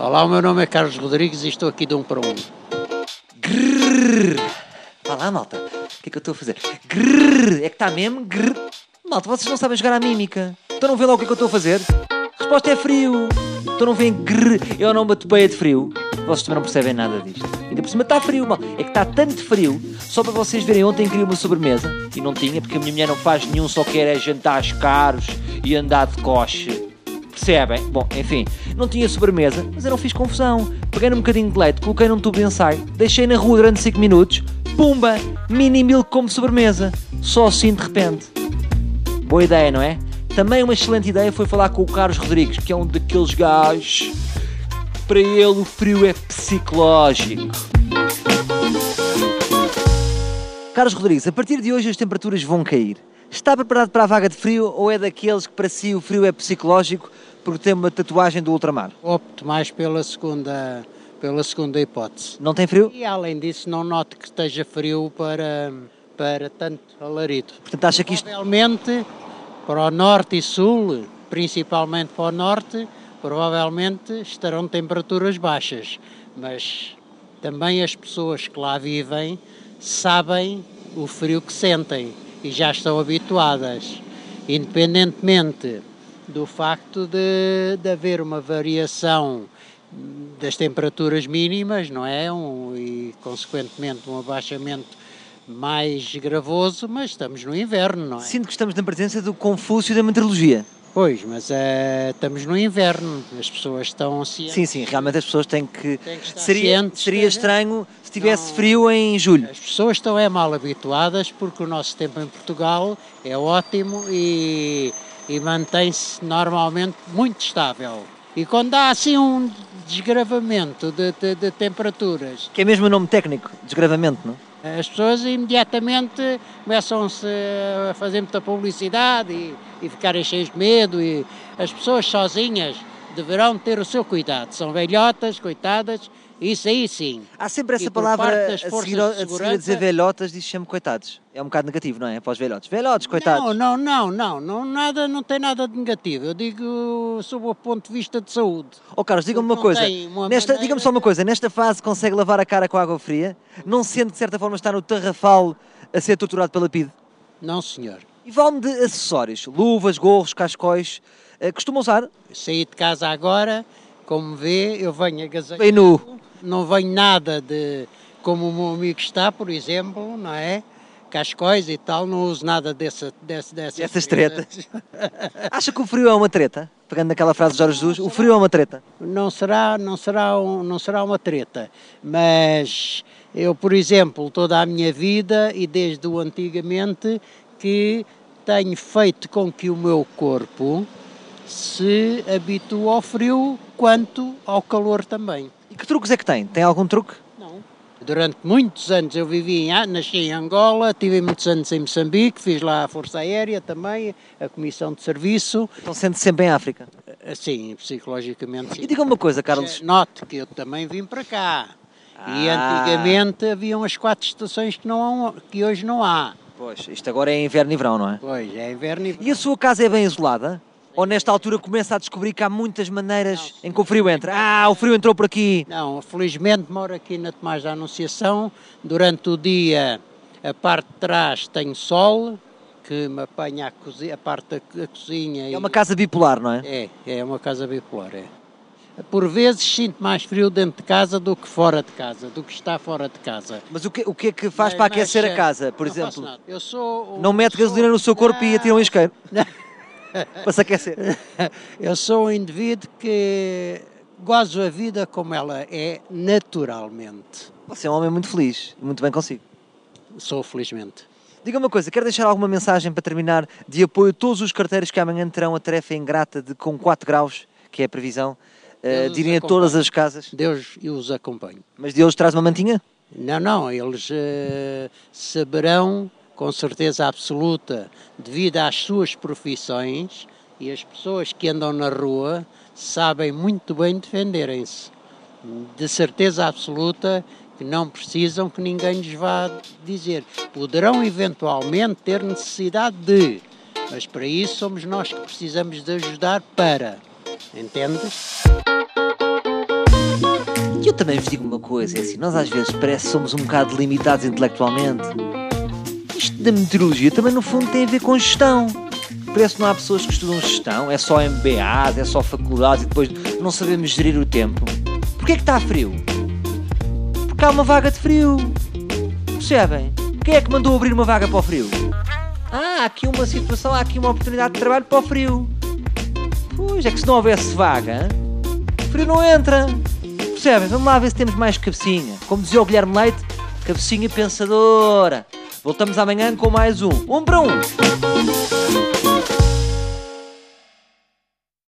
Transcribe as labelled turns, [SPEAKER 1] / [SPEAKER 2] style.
[SPEAKER 1] Olá, o meu nome é Carlos Rodrigues e estou aqui de um para um.
[SPEAKER 2] Grrr. Vá lá, malta. O que é que eu estou a fazer? Grrr. É que está mesmo? Grrr. Malta, vocês não sabem jogar à mímica. Então não vêem lá o que é que eu estou a fazer? A resposta é frio. Então não veem grrr. Eu não bato peia de frio. Vocês também não percebem nada disto. Ainda por cima está frio, mal. É que está tanto frio. Só para vocês verem, ontem queria uma sobremesa. E não tinha, porque a minha mulher não faz nenhum, só quer é jantares caros e andar de coche. Percebem? Bom, enfim, não tinha sobremesa, mas eu não fiz confusão. Peguei num bocadinho de leite, coloquei num tubo de ensaio, deixei na rua durante 5 minutos, pumba! Mini milk como sobremesa. Só assim de repente. Boa ideia, não é? Também uma excelente ideia foi falar com o Carlos Rodrigues, que é um daqueles gajos. Para ele o frio é psicológico. Carlos Rodrigues, a partir de hoje as temperaturas vão cair. Está preparado para a vaga de frio ou é daqueles que para si o frio é psicológico porque tem uma tatuagem do ultramar?
[SPEAKER 1] Opto mais pela segunda, pela segunda hipótese.
[SPEAKER 2] Não tem frio?
[SPEAKER 1] E além disso, não noto que esteja frio para, para tanto alarido.
[SPEAKER 2] Portanto, acha que isto.
[SPEAKER 1] Provavelmente para o norte e sul, principalmente para o norte, provavelmente estarão temperaturas baixas. Mas também as pessoas que lá vivem sabem o frio que sentem e já estão habituadas, independentemente do facto de, de haver uma variação das temperaturas mínimas, não é? Um, e, consequentemente, um abaixamento mais gravoso, mas estamos no inverno, não é?
[SPEAKER 2] Sinto que estamos na presença do Confúcio da meteorologia.
[SPEAKER 1] Pois, mas uh, estamos no inverno, as pessoas estão cientes.
[SPEAKER 2] Sim, sim, realmente as pessoas têm que.
[SPEAKER 1] Têm que estar
[SPEAKER 2] seria
[SPEAKER 1] cientes,
[SPEAKER 2] seria
[SPEAKER 1] né?
[SPEAKER 2] estranho se tivesse
[SPEAKER 1] Não.
[SPEAKER 2] frio em julho.
[SPEAKER 1] As pessoas estão é mal habituadas porque o nosso tempo em Portugal é ótimo e, e mantém-se normalmente muito estável. E quando há assim um desgravamento de, de- de temperaturas,
[SPEAKER 2] Que é mesmo o nome técnico, desgravamento, não?
[SPEAKER 1] As pessoas imediatamente começam-se a fazer muita publicidade e, e ficarem cheias de medo e as pessoas sozinhas deverão ter o seu cuidado. São velhotas, coitadas, isso aí sim.
[SPEAKER 2] Há sempre essa palavra a seguir, a, seguir a dizer velhotas, diz sempre coitados. É um bocado negativo, não é? Para os velhotes. Velhotes, coitados.
[SPEAKER 1] Não, não, não, não, não, nada, não tem nada de negativo. Eu digo sob o ponto de vista de saúde.
[SPEAKER 2] Ó Carlos, diga-me uma coisa. Nesta, diga-me só uma coisa. Nesta fase consegue lavar a cara com água fria? Não sente de certa forma está no tarrafal a ser torturado pela PIDE?
[SPEAKER 1] Não, senhor.
[SPEAKER 2] E vale-me de acessórios, luvas, gorros, cascóis. Eh, costuma usar?
[SPEAKER 1] Saí de casa agora, como vê, eu venho agasalhado.
[SPEAKER 2] Bem nu.
[SPEAKER 1] Não venho nada de como o meu amigo está, por exemplo, não é? Cascóis e tal, não uso nada dessa, dessa, dessas,
[SPEAKER 2] Essas tretas. Acha que o frio é uma treta? Pegando naquela frase de Jorge Jesus, o frio é uma treta.
[SPEAKER 1] Não será, não será, um, não será uma treta, mas eu, por exemplo, toda a minha vida e desde o antigamente que tenho feito com que o meu corpo se habitue ao frio quanto ao calor também.
[SPEAKER 2] E que truques é que tem? Tem algum truque?
[SPEAKER 1] Não. Durante muitos anos eu vivi em, nasci em Angola, tive muitos anos em Moçambique, fiz lá a Força Aérea também, a Comissão de Serviço,
[SPEAKER 2] Então sente-se sempre em África.
[SPEAKER 1] assim, psicologicamente sim.
[SPEAKER 2] E diga-me uma coisa, Carlos.
[SPEAKER 1] Note que eu também vim para cá. E
[SPEAKER 2] Ah.
[SPEAKER 1] antigamente haviam as quatro estações que, não que hoje não há.
[SPEAKER 2] Pois, isto agora é inverno e verão, não é?
[SPEAKER 1] Pois, é inverno e
[SPEAKER 2] E a sua casa é bem isolada? Ou nesta altura começa a descobrir que há muitas maneiras em que o frio entra? Ah, o frio entrou por aqui.
[SPEAKER 1] Não, felizmente moro aqui na Tomás da Anunciação. Durante o dia, a parte de trás tem sol, que me apanha a, cozi- a parte da co- da cozinha.
[SPEAKER 2] É uma casa bipolar, não é?
[SPEAKER 1] É, é uma casa bipolar, é. Por vezes sinto mais frio dentro de casa do que fora de casa, do que está fora de casa.
[SPEAKER 2] Mas o que, o que é que faz
[SPEAKER 1] Mas-
[SPEAKER 2] para aquecer
[SPEAKER 1] mas,
[SPEAKER 2] a casa, por
[SPEAKER 1] não
[SPEAKER 2] exemplo?
[SPEAKER 1] Eu sou,
[SPEAKER 2] Não mete
[SPEAKER 1] sou-
[SPEAKER 2] gasolina no seu corpo e atira um isqueiro
[SPEAKER 1] Não.
[SPEAKER 2] Para se aquecer.
[SPEAKER 1] Eu sou um indivíduo que gozo a vida como ela é naturalmente.
[SPEAKER 2] Você é um homem muito feliz muito bem consigo.
[SPEAKER 1] Sou felizmente.
[SPEAKER 2] Diga uma coisa, quer deixar alguma mensagem para terminar de apoio a todos os carteiros que amanhã terão a tarefa ingrata de com 4 graus, que é a previsão, eh,
[SPEAKER 1] Deus
[SPEAKER 2] de irem a todas as casas?
[SPEAKER 1] Deus os acompanhe.
[SPEAKER 2] Mas de hoje traz uma mantinha?
[SPEAKER 1] Não, não, eles eh, saberão com certeza absoluta, devido às suas profissões e as pessoas que andam na rua sabem muito bem defenderem-se. De certeza absoluta que não precisam que ninguém lhes vá dizer. Poderão eventualmente ter necessidade de, mas para isso somos nós que precisamos de ajudar para. Entendes?
[SPEAKER 2] também vos digo uma coisa, é assim, nós às vezes parece que somos um bocado limitados intelectualmente. Da meteorologia também no fundo tem a ver com gestão. Parece que não há pessoas que estudam gestão, é só MBAs, é só faculdades e depois não sabemos gerir o tempo. Porquê é que está frio? Porque há uma vaga de frio. Percebem? Quem é que mandou abrir uma vaga para o frio? Ah, há aqui uma situação, há aqui uma oportunidade de trabalho para o frio. Pois é que se não houvesse vaga, o frio não entra. Percebem? Vamos lá ver se temos mais cabecinha. Como dizia o Guilherme Leite, cabecinha pensadora. Voltamos amanhã com mais um. Um para um.